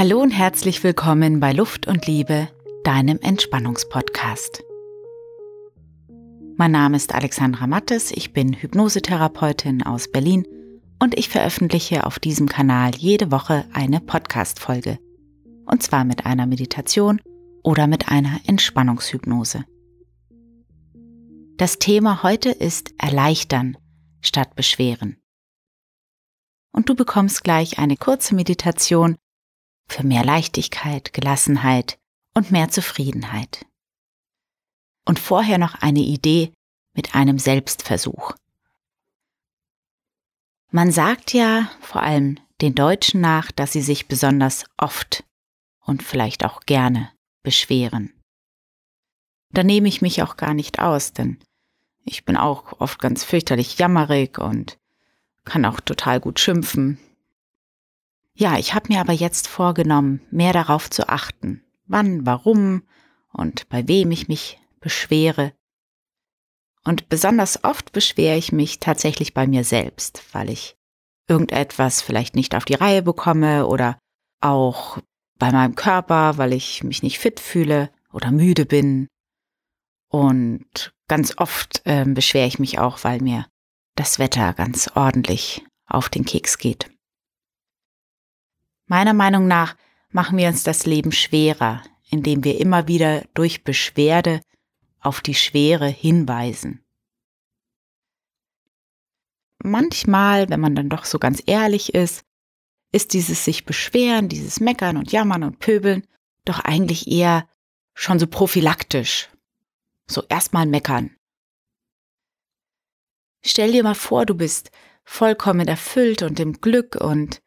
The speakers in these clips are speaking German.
Hallo und herzlich willkommen bei Luft und Liebe, deinem Entspannungspodcast. Mein Name ist Alexandra Mattes, ich bin Hypnosetherapeutin aus Berlin und ich veröffentliche auf diesem Kanal jede Woche eine Podcast-Folge. Und zwar mit einer Meditation oder mit einer Entspannungshypnose. Das Thema heute ist Erleichtern statt Beschweren. Und du bekommst gleich eine kurze Meditation für mehr Leichtigkeit, Gelassenheit und mehr Zufriedenheit. Und vorher noch eine Idee mit einem Selbstversuch. Man sagt ja vor allem den Deutschen nach, dass sie sich besonders oft und vielleicht auch gerne beschweren. Da nehme ich mich auch gar nicht aus, denn ich bin auch oft ganz fürchterlich jammerig und kann auch total gut schimpfen. Ja, ich habe mir aber jetzt vorgenommen, mehr darauf zu achten, wann, warum und bei wem ich mich beschwere. Und besonders oft beschwere ich mich tatsächlich bei mir selbst, weil ich irgendetwas vielleicht nicht auf die Reihe bekomme oder auch bei meinem Körper, weil ich mich nicht fit fühle oder müde bin. Und ganz oft äh, beschwere ich mich auch, weil mir das Wetter ganz ordentlich auf den Keks geht. Meiner Meinung nach machen wir uns das Leben schwerer, indem wir immer wieder durch Beschwerde auf die Schwere hinweisen. Manchmal, wenn man dann doch so ganz ehrlich ist, ist dieses sich beschweren, dieses Meckern und Jammern und Pöbeln doch eigentlich eher schon so prophylaktisch. So erstmal meckern. Stell dir mal vor, du bist vollkommen erfüllt und im Glück und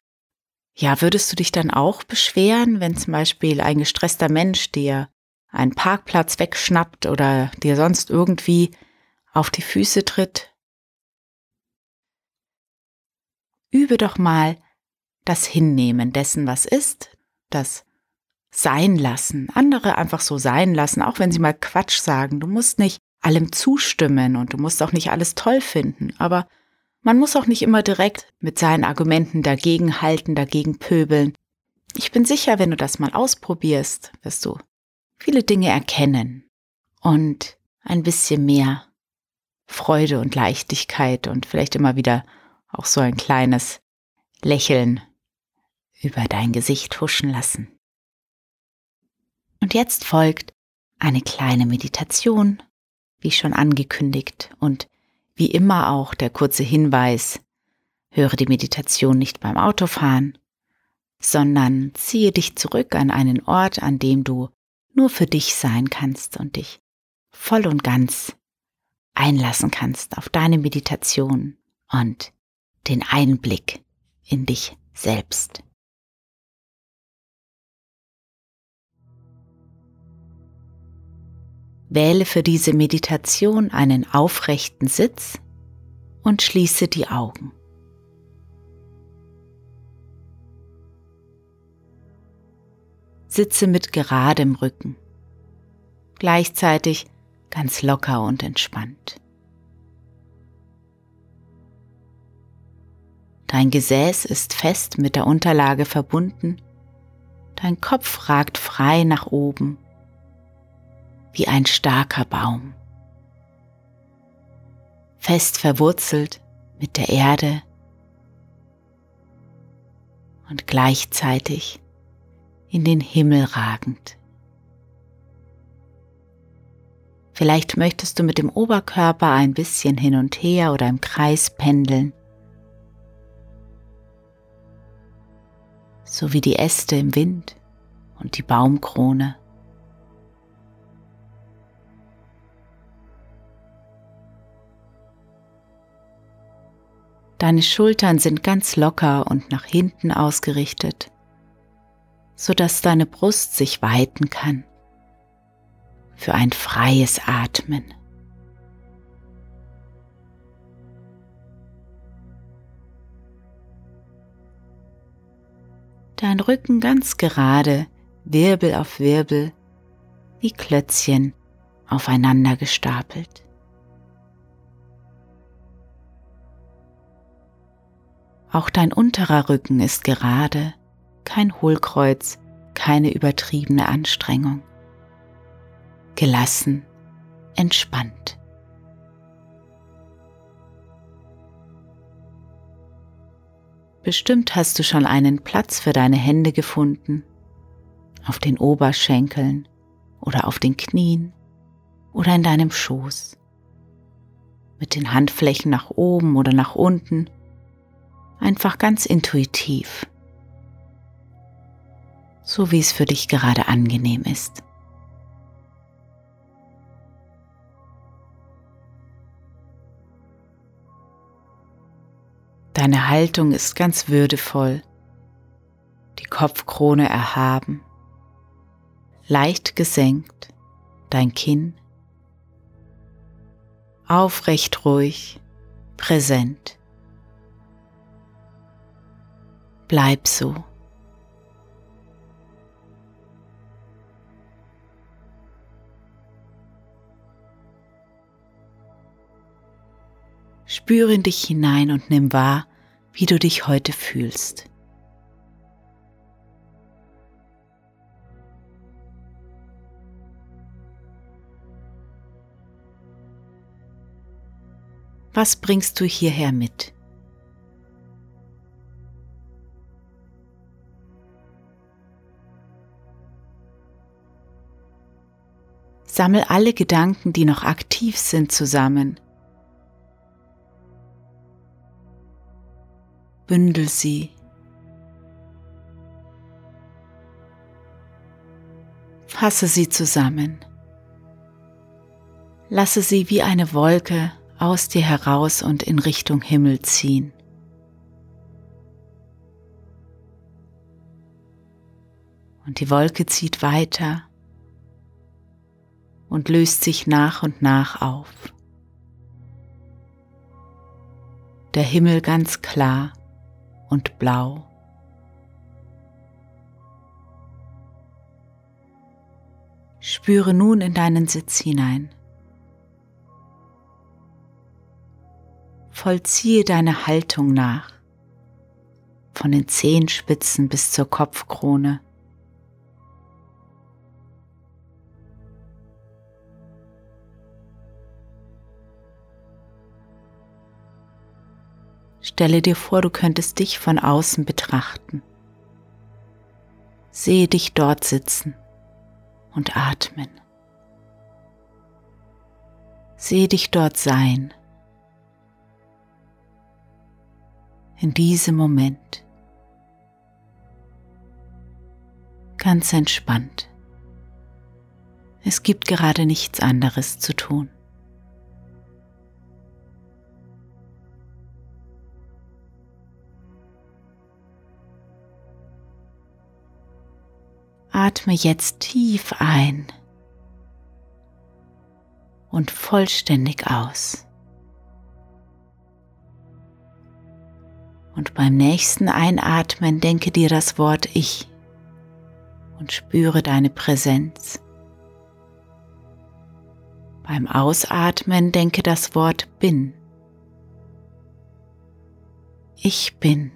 ja, würdest du dich dann auch beschweren, wenn zum Beispiel ein gestresster Mensch dir einen Parkplatz wegschnappt oder dir sonst irgendwie auf die Füße tritt? Übe doch mal das Hinnehmen dessen, was ist, das Sein lassen, andere einfach so sein lassen, auch wenn sie mal Quatsch sagen. Du musst nicht allem zustimmen und du musst auch nicht alles toll finden, aber man muss auch nicht immer direkt mit seinen Argumenten dagegen halten, dagegen pöbeln. Ich bin sicher, wenn du das mal ausprobierst, wirst du viele Dinge erkennen und ein bisschen mehr Freude und Leichtigkeit und vielleicht immer wieder auch so ein kleines Lächeln über dein Gesicht huschen lassen. Und jetzt folgt eine kleine Meditation, wie schon angekündigt, und wie immer auch der kurze Hinweis, höre die Meditation nicht beim Autofahren, sondern ziehe dich zurück an einen Ort, an dem du nur für dich sein kannst und dich voll und ganz einlassen kannst auf deine Meditation und den Einblick in dich selbst. Wähle für diese Meditation einen aufrechten Sitz und schließe die Augen. Sitze mit geradem Rücken, gleichzeitig ganz locker und entspannt. Dein Gesäß ist fest mit der Unterlage verbunden, dein Kopf ragt frei nach oben wie ein starker Baum, fest verwurzelt mit der Erde und gleichzeitig in den Himmel ragend. Vielleicht möchtest du mit dem Oberkörper ein bisschen hin und her oder im Kreis pendeln, so wie die Äste im Wind und die Baumkrone. Deine Schultern sind ganz locker und nach hinten ausgerichtet, sodass deine Brust sich weiten kann für ein freies Atmen. Dein Rücken ganz gerade, Wirbel auf Wirbel, wie Klötzchen aufeinander gestapelt. Auch dein unterer Rücken ist gerade, kein Hohlkreuz, keine übertriebene Anstrengung. Gelassen, entspannt. Bestimmt hast du schon einen Platz für deine Hände gefunden, auf den Oberschenkeln oder auf den Knien oder in deinem Schoß. Mit den Handflächen nach oben oder nach unten, einfach ganz intuitiv, so wie es für dich gerade angenehm ist. Deine Haltung ist ganz würdevoll, die Kopfkrone erhaben, leicht gesenkt, dein Kinn, aufrecht ruhig, präsent. Bleib so. Spüre in dich hinein und nimm wahr, wie du dich heute fühlst. Was bringst du hierher mit? Sammel alle Gedanken, die noch aktiv sind, zusammen bündel sie. Fasse sie zusammen. Lasse sie wie eine Wolke aus dir heraus und in Richtung Himmel ziehen. Und die Wolke zieht weiter und löst sich nach und nach auf. Der Himmel ganz klar und blau. Spüre nun in deinen Sitz hinein. Vollziehe deine Haltung nach, von den Zehenspitzen bis zur Kopfkrone. Stelle dir vor, du könntest dich von außen betrachten. Sehe dich dort sitzen und atmen. Sehe dich dort sein. In diesem Moment. Ganz entspannt. Es gibt gerade nichts anderes zu tun. Atme jetzt tief ein und vollständig aus. Und beim nächsten Einatmen denke dir das Wort Ich und spüre deine Präsenz. Beim Ausatmen denke das Wort Bin. Ich bin.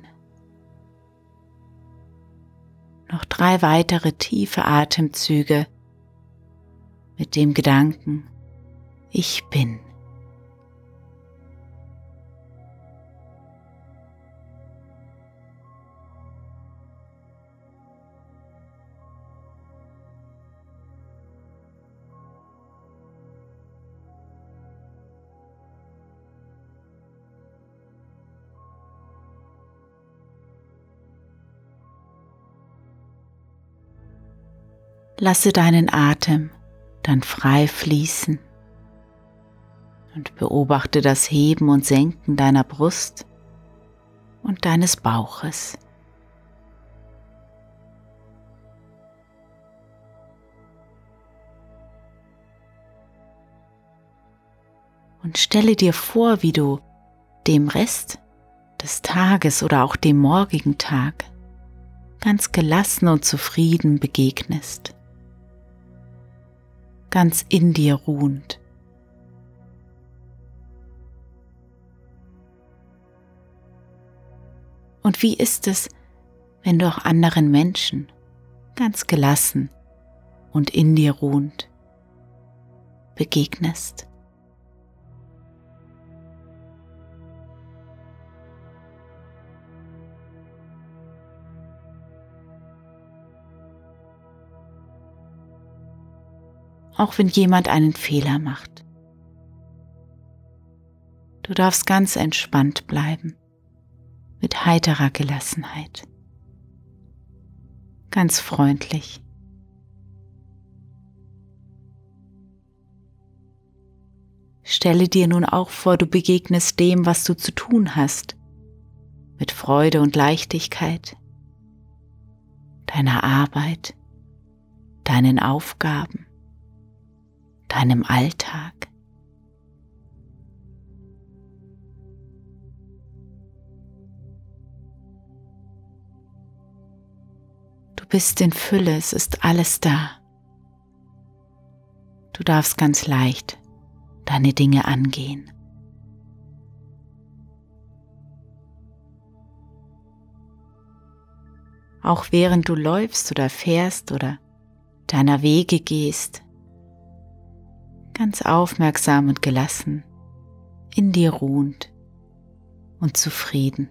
Noch drei weitere tiefe Atemzüge mit dem Gedanken, ich bin. Lasse deinen Atem dann frei fließen und beobachte das Heben und Senken deiner Brust und deines Bauches. Und stelle dir vor, wie du dem Rest des Tages oder auch dem morgigen Tag ganz gelassen und zufrieden begegnest ganz in dir ruhend. Und wie ist es, wenn du auch anderen Menschen ganz gelassen und in dir ruhend begegnest. Auch wenn jemand einen Fehler macht. Du darfst ganz entspannt bleiben, mit heiterer Gelassenheit, ganz freundlich. Stelle dir nun auch vor, du begegnest dem, was du zu tun hast, mit Freude und Leichtigkeit, deiner Arbeit, deinen Aufgaben, deinem Alltag. Du bist in Fülle, es ist alles da. Du darfst ganz leicht deine Dinge angehen. Auch während du läufst oder fährst oder deiner Wege gehst, ganz aufmerksam und gelassen, in dir ruhend und zufrieden.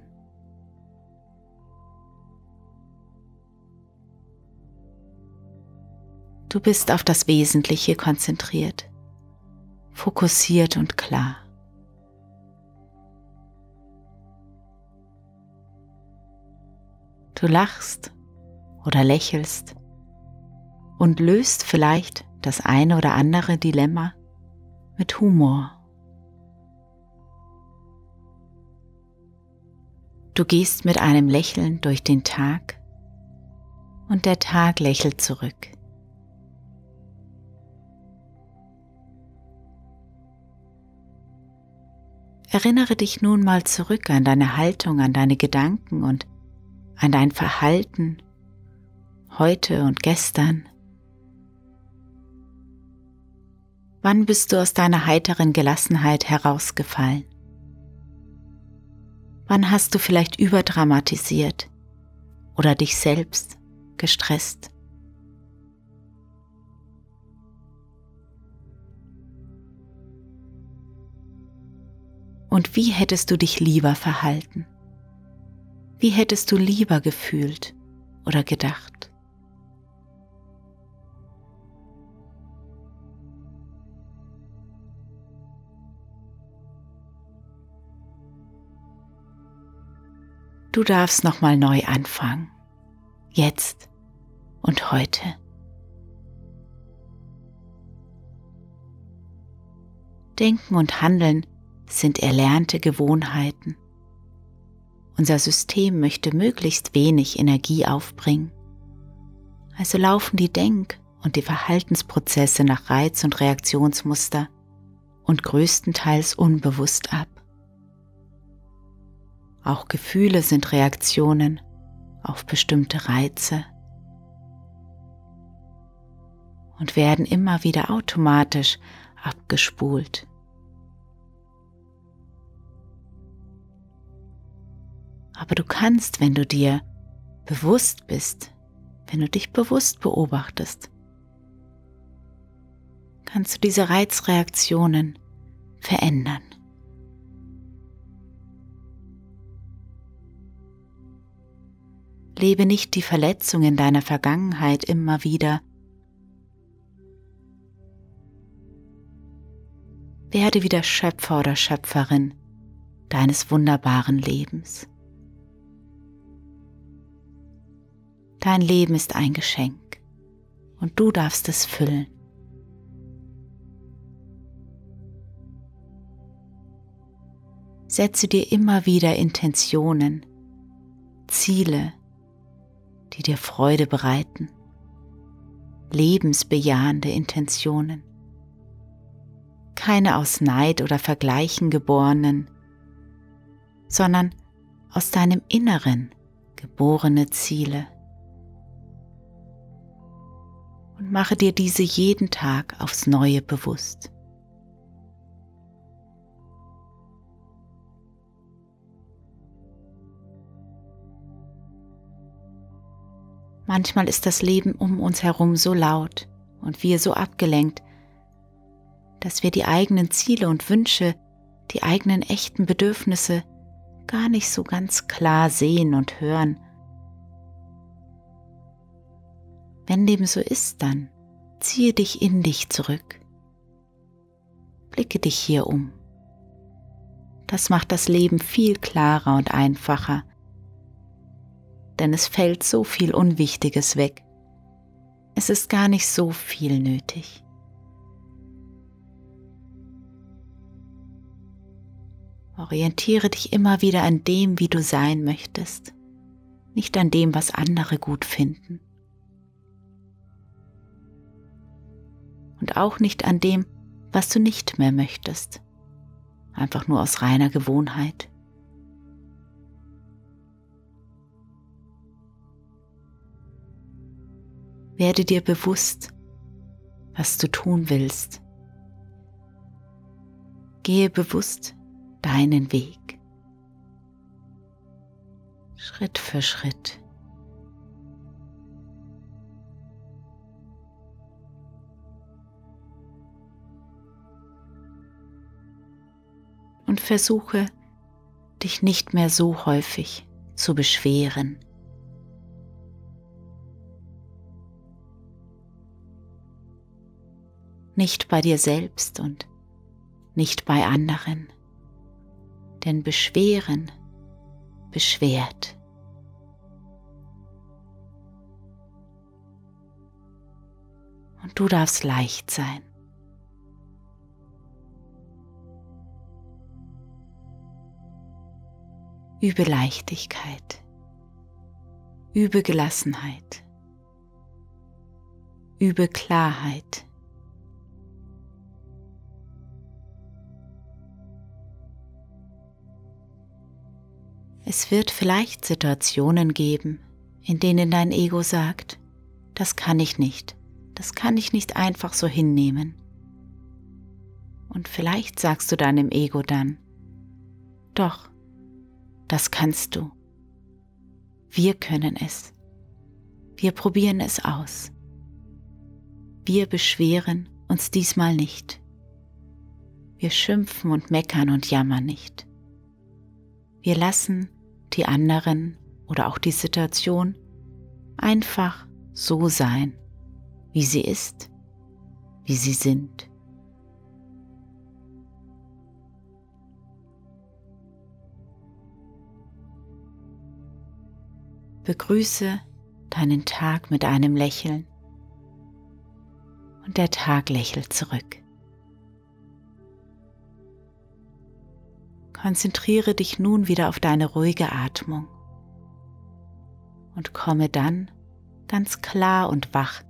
Du bist auf das Wesentliche konzentriert fokussiert und klar. Du lachst oder lächelst und löst vielleicht das eine oder andere Dilemma mit Humor. Du gehst mit einem Lächeln durch den Tag und der Tag lächelt zurück. Erinnere dich nun mal zurück an deine Haltung, an deine Gedanken und an dein Verhalten heute und gestern. Wann bist du aus deiner heiteren Gelassenheit herausgefallen? Wann hast du vielleicht überdramatisiert oder dich selbst gestresst? Und wie hättest du dich lieber verhalten? Wie hättest du lieber gefühlt oder gedacht? Du darfst nochmal neu anfangen. Jetzt und heute. Denken und Handeln sind erlernte Gewohnheiten. Unser System möchte möglichst wenig Energie aufbringen. Also laufen die Denk- und die Verhaltensprozesse nach Reiz- und Reaktionsmuster und größtenteils unbewusst ab. Auch Gefühle sind Reaktionen auf bestimmte Reize und werden immer wieder automatisch abgespult. Aber du kannst, wenn du dir bewusst bist, wenn du dich bewusst beobachtest, kannst du diese Reizreaktionen verändern. Lebe nicht die Verletzungen deiner Vergangenheit immer wieder. Werde wieder Schöpfer oder Schöpferin deines wunderbaren Lebens. Dein Leben ist ein Geschenk und du darfst es füllen. Setze dir immer wieder Intentionen, Ziele, die dir Freude bereiten, lebensbejahende Intentionen, keine aus Neid oder Vergleichen geborenen, sondern aus deinem Inneren geborene Ziele. Und mache dir diese jeden Tag aufs neue bewusst. Manchmal ist das Leben um uns herum so laut und wir so abgelenkt, dass wir die eigenen Ziele und Wünsche, die eigenen echten Bedürfnisse gar nicht so ganz klar sehen und hören. Wenn dem so ist, dann ziehe dich in dich zurück. Blicke dich hier um. Das macht das Leben viel klarer und einfacher, denn es fällt so viel Unwichtiges weg. Es ist gar nicht so viel nötig. Orientiere dich immer wieder an dem, wie du sein möchtest, nicht an dem, was andere gut finden. Und auch nicht an dem, was du nicht mehr möchtest, einfach nur aus reiner Gewohnheit. Werde dir bewusst, was du tun willst. Gehe bewusst deinen Weg. Schritt für Schritt. Und versuche, dich nicht mehr so häufig zu beschweren. Nicht bei dir selbst und nicht bei anderen denn Beschweren beschwert. Und du darfst leicht sein. Übe Leichtigkeit, übe Gelassenheit, übe Klarheit. Es wird vielleicht Situationen geben, in denen dein Ego sagt, das kann ich nicht, das kann ich nicht einfach so hinnehmen. Und vielleicht sagst du deinem Ego dann, doch, das kannst du. Wir können es. Wir probieren es aus. Wir beschweren uns diesmal nicht. Wir schimpfen und meckern und jammern nicht. Wir lassen die anderen oder auch die Situation einfach so sein, wie sie ist, wie sie sind. Begrüße deinen Tag mit einem Lächeln und der Tag lächelt zurück. Konzentriere dich nun wieder auf deine ruhige Atmung und komme dann ganz klar und wach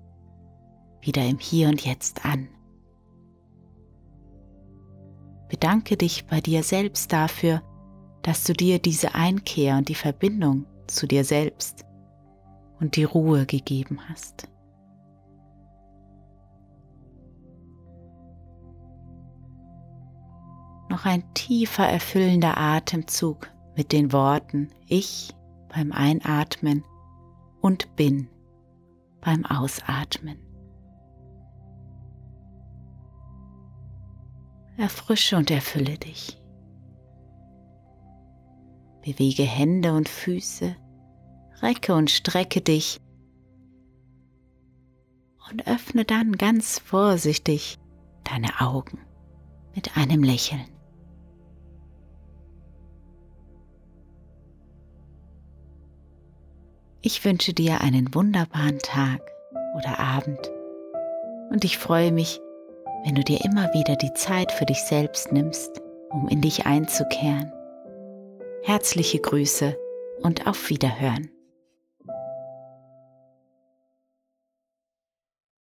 wieder im Hier und Jetzt an. Bedanke dich bei dir selbst dafür, dass du dir diese Einkehr und die Verbindung zu dir selbst und die Ruhe gegeben hast. Noch ein tiefer erfüllender Atemzug mit den Worten Ich beim Einatmen und Bin beim Ausatmen. Erfrische und erfülle dich. Bewege Hände und Füße, recke und strecke dich und öffne dann ganz vorsichtig deine Augen mit einem Lächeln. Ich wünsche dir einen wunderbaren Tag oder Abend und ich freue mich, wenn du dir immer wieder die Zeit für dich selbst nimmst, um in dich einzukehren. Herzliche Grüße und auf Wiederhören.